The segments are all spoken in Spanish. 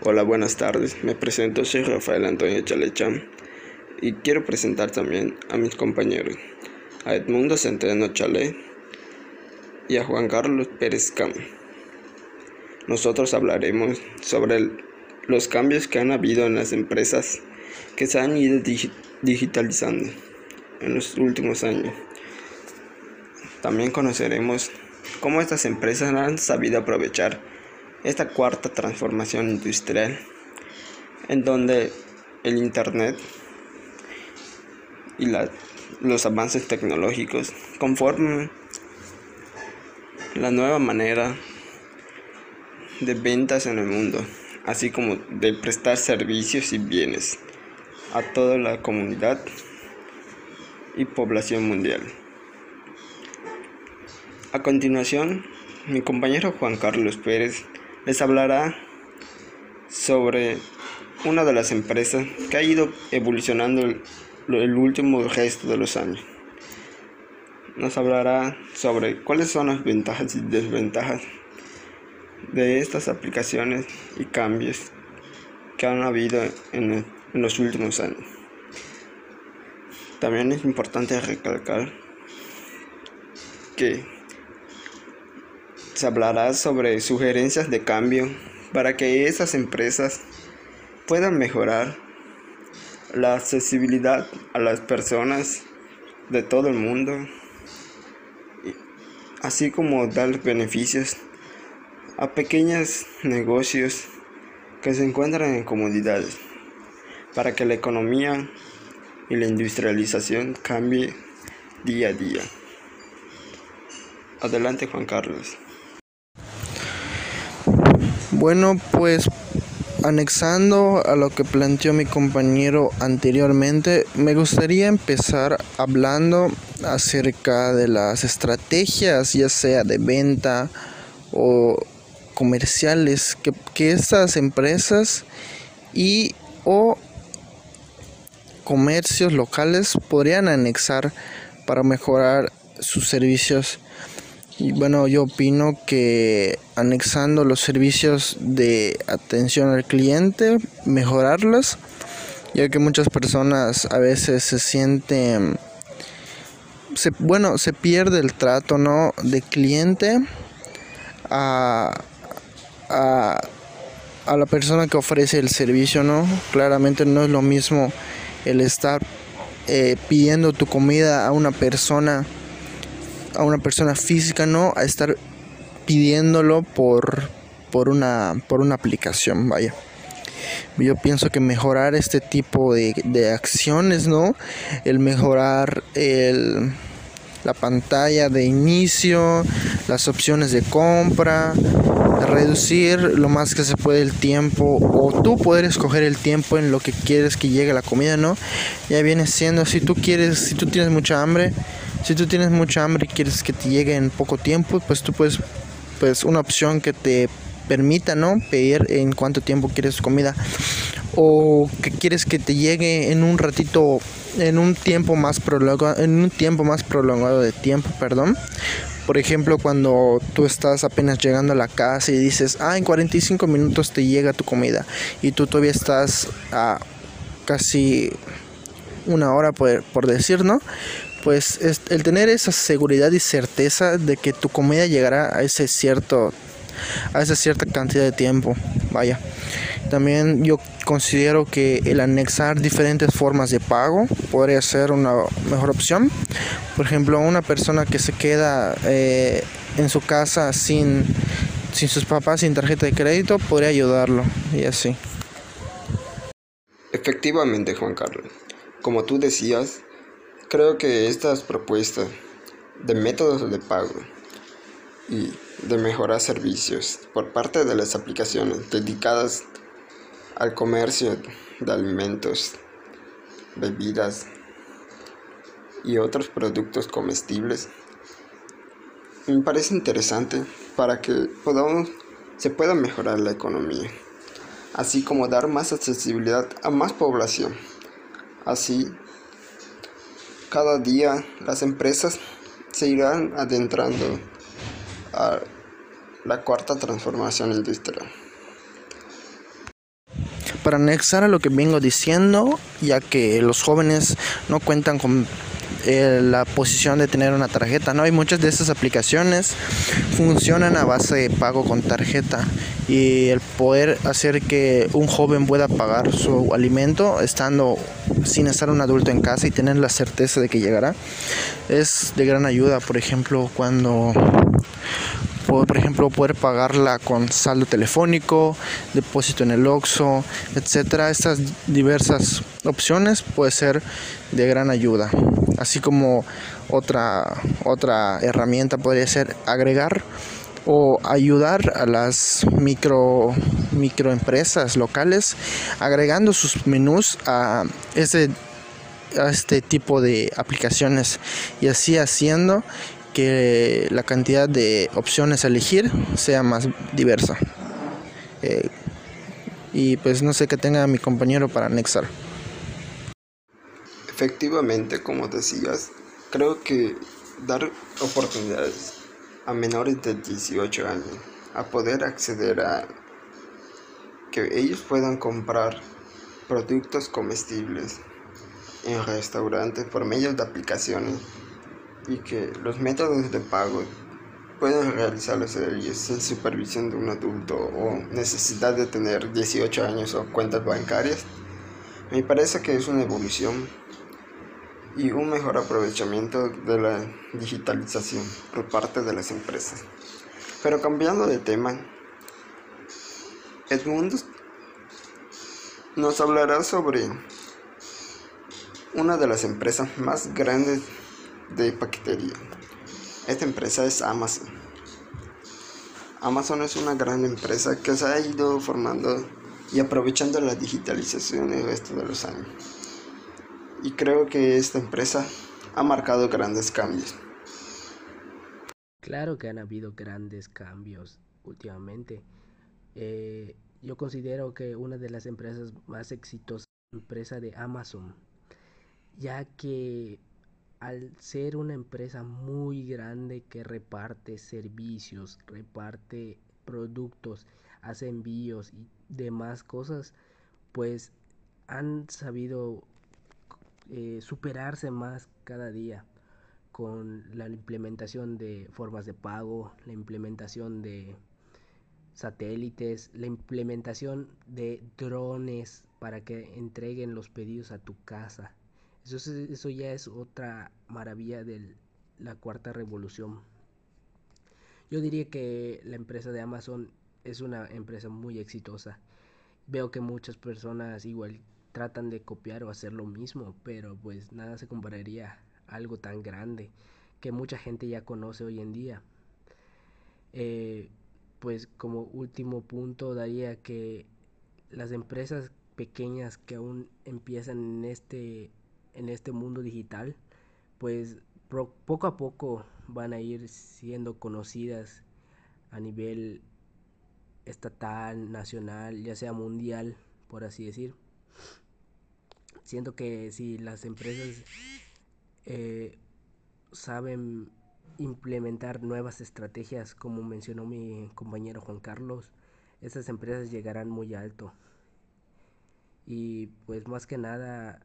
Hola, buenas tardes. Me presento, soy Rafael Antonio Chalecham y quiero presentar también a mis compañeros, a Edmundo Centeno Chale y a Juan Carlos Pérez Cam. Nosotros hablaremos sobre los cambios que han habido en las empresas que se han ido digitalizando en los últimos años. También conoceremos cómo estas empresas han sabido aprovechar esta cuarta transformación industrial en donde el Internet y los avances tecnológicos conforman la nueva manera de ventas en el mundo, así como de prestar servicios y bienes a toda la comunidad y población mundial. A continuación, mi compañero Juan Carlos Pérez les hablará sobre una de las empresas que ha ido evolucionando el, último gesto de los años. Nos hablará sobre cuáles son las ventajas y desventajas de estas aplicaciones y cambios que han habido en, en los últimos años. También es importante recalcar que se hablará sobre sugerencias de cambio para que esas empresas puedan mejorar la accesibilidad a las personas de todo el mundo, así como dar beneficios a pequeños negocios que se encuentran en comunidades, para que la economía y la industrialización cambie día a día. Adelante Juan Carlos. Bueno, pues anexando a lo que planteó mi compañero anteriormente, me gustaría empezar hablando acerca de las estrategias, ya sea de venta o comerciales, que, que estas empresas y o comercios locales podrían anexar para mejorar sus servicios y bueno, yo opino que anexando los servicios de atención al cliente, mejorarlos, ya que muchas personas a veces se sienten, se, bueno, se pierde el trato, ¿no? De cliente a, a, a la persona que ofrece el servicio, ¿no? Claramente no es lo mismo el estar eh, pidiendo tu comida a una persona a una persona física, no a estar pidiéndolo por, por, una, por una aplicación, vaya. Yo pienso que mejorar este tipo de, de acciones, ¿no? El mejorar el, la pantalla de inicio, las opciones de compra, reducir lo más que se puede el tiempo o tú poder escoger el tiempo en lo que quieres que llegue la comida, ¿no? Ya viene siendo si tú quieres, si tú tienes mucha hambre, si tú tienes mucha hambre y quieres que te llegue en poco tiempo, pues tú puedes, pues una opción que te permita, ¿no? Pedir en cuánto tiempo quieres comida o que quieres que te llegue en un ratito, en un tiempo más prolongado, en un tiempo más prolongado de tiempo, perdón. Por ejemplo, cuando tú estás apenas llegando a la casa y dices, ah, en 45 minutos te llega tu comida y tú todavía estás a casi una hora por, decir, ¿no? pues el tener esa seguridad y certeza de que tu comida llegará a ese cierto a esa cierta cantidad de tiempo vaya. También yo considero que el anexar diferentes formas de pago podría ser una mejor opción. Por ejemplo una persona que se queda eh, en su casa sin sin sus papás sin tarjeta de crédito podría ayudarlo y así. Efectivamente Juan Carlos. Como tú decías Creo que estas propuestas de métodos de pago y de mejorar servicios por parte de las aplicaciones dedicadas al comercio de alimentos, bebidas y otros productos comestibles me parece interesante para que podamos, se pueda mejorar la economía, así como dar más accesibilidad a más población. Así cada día las empresas se irán adentrando a la cuarta transformación industrial. Para anexar a lo que vengo diciendo, ya que los jóvenes no cuentan con eh, la posición de tener una tarjeta. No hay muchas de esas aplicaciones funcionan a base de pago con tarjeta y el poder hacer que un joven pueda pagar su alimento estando sin estar un adulto en casa y tener la certeza de que llegará es de gran ayuda. Por ejemplo, cuando por ejemplo poder pagarla con saldo telefónico, depósito en el OXXO, etcétera. Estas diversas opciones puede ser de gran ayuda. Así como otra otra herramienta podría ser agregar o ayudar a las micro microempresas locales agregando sus menús a ese a este tipo de aplicaciones y así haciendo que la cantidad de opciones a elegir sea más diversa. Eh, y pues no sé qué tenga mi compañero para anexar. Efectivamente, como decías, creo que dar oportunidades a menores de 18 años a poder acceder a que ellos puedan comprar productos comestibles en restaurantes por medio de aplicaciones y que los métodos de pago pueden realizarlos ellos sin supervisión de un adulto o necesidad de tener 18 años o cuentas bancarias, me parece que es una evolución y un mejor aprovechamiento de la digitalización por parte de las empresas. Pero cambiando de tema, Edmundo nos hablará sobre una de las empresas más grandes de paquetería. Esta empresa es Amazon. Amazon es una gran empresa que se ha ido formando y aprovechando la digitalización el resto de los años. Y creo que esta empresa ha marcado grandes cambios. Claro que han habido grandes cambios últimamente. Eh, yo considero que una de las empresas más exitosas es la empresa de Amazon, ya que al ser una empresa muy grande que reparte servicios, reparte productos, hace envíos y demás cosas, pues han sabido eh, superarse más cada día con la implementación de formas de pago, la implementación de satélites, la implementación de drones para que entreguen los pedidos a tu casa eso, ya es otra maravilla de la cuarta revolución. Yo diría que la empresa de Amazon es una empresa muy exitosa. Veo que muchas personas igual tratan de copiar o hacer lo mismo, pero pues nada se compararía a algo tan grande que mucha gente ya conoce hoy en día. Eh, pues como último punto daría que las empresas pequeñas que aún empiezan en este en este mundo digital, pues poco a poco van a ir siendo conocidas a nivel estatal, nacional, ya sea mundial, por así decir. Siento que si las empresas eh, saben implementar nuevas estrategias, como mencionó mi compañero Juan Carlos, esas empresas llegarán muy alto. Y pues más que nada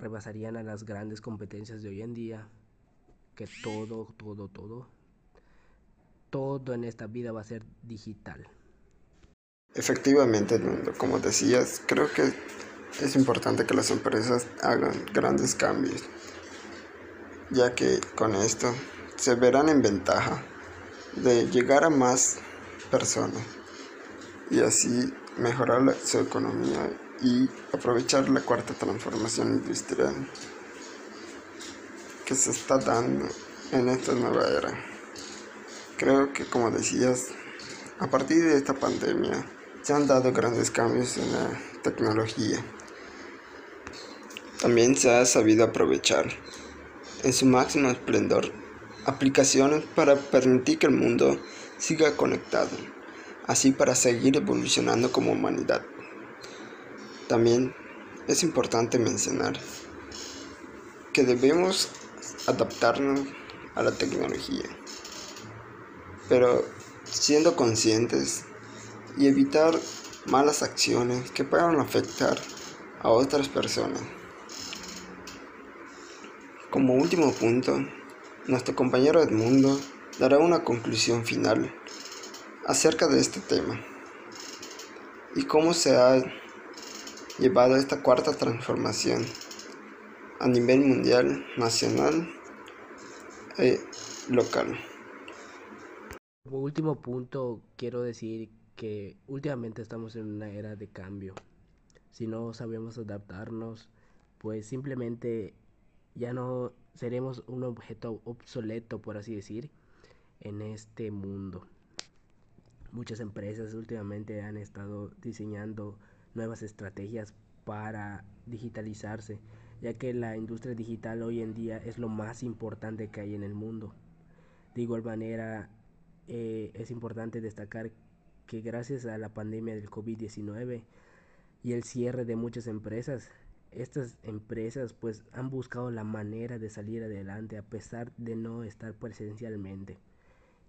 rebasarían a las grandes competencias de hoy en día, que todo, todo, todo, todo en esta vida va a ser digital. Efectivamente, como decías, creo que es importante que las empresas hagan grandes cambios, ya que con esto se verán en ventaja de llegar a más personas y así mejorar su economía y aprovechar la cuarta transformación industrial que se está dando en esta nueva era. Creo que como decías, a partir de esta pandemia se han dado grandes cambios en la tecnología. También se ha sabido aprovechar en su máximo esplendor aplicaciones para permitir que el mundo siga conectado, así para seguir evolucionando como humanidad. También es importante mencionar que debemos adaptarnos a la tecnología, pero siendo conscientes y evitar malas acciones que puedan afectar a otras personas. Como último punto, nuestro compañero Edmundo dará una conclusión final acerca de este tema y cómo se ha llevado esta cuarta transformación a nivel mundial, nacional e local. Último punto, quiero decir que últimamente estamos en una era de cambio. Si no sabemos adaptarnos, pues simplemente ya no seremos un objeto obsoleto, por así decir, en este mundo. Muchas empresas últimamente han estado diseñando nuevas estrategias para digitalizarse, ya que la industria digital hoy en día es lo más importante que hay en el mundo. De igual manera, eh, es importante destacar que gracias a la pandemia del COVID-19 y el cierre de muchas empresas, estas empresas pues han buscado la manera de salir adelante a pesar de no estar presencialmente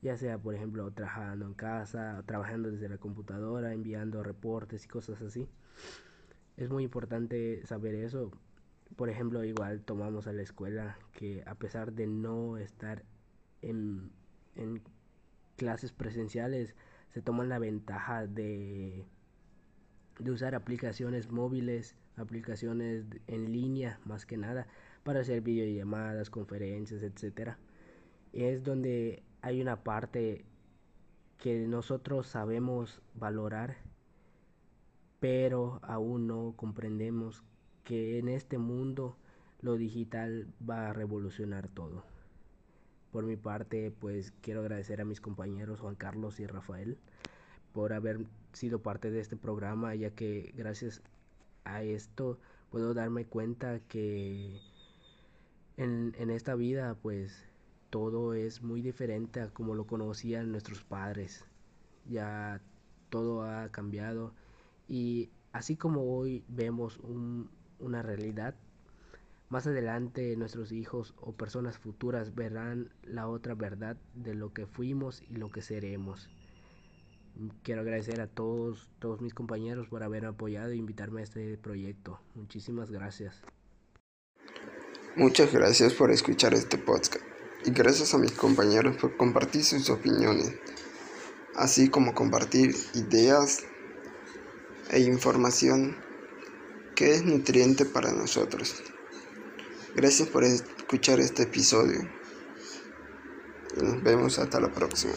ya sea por ejemplo trabajando en casa, trabajando desde la computadora, enviando reportes y cosas así. Es muy importante saber eso. Por ejemplo, igual tomamos a la escuela que a pesar de no estar en, en clases presenciales, se toman la ventaja de, de usar aplicaciones móviles, aplicaciones en línea más que nada, para hacer videollamadas, conferencias, etcétera. Es donde hay una parte que nosotros sabemos valorar, pero aún no comprendemos que en este mundo lo digital va a revolucionar todo. Por mi parte, pues quiero agradecer a mis compañeros Juan Carlos y Rafael por haber sido parte de este programa, ya que gracias a esto puedo darme cuenta que en, en esta vida, pues todo es muy diferente a como lo conocían nuestros padres. Ya todo ha cambiado y así como hoy vemos una realidad, más adelante nuestros hijos o personas futuras verán la otra verdad de lo que fuimos y lo que seremos. Quiero agradecer a todos, todos mis compañeros por haber apoyado e invitarme a este proyecto. Muchísimas gracias. Muchas gracias por escuchar este podcast y gracias a mis compañeros por compartir sus opiniones, así como compartir ideas e información que es nutriente para nosotros. Gracias por escuchar este episodio nos vemos hasta la próxima.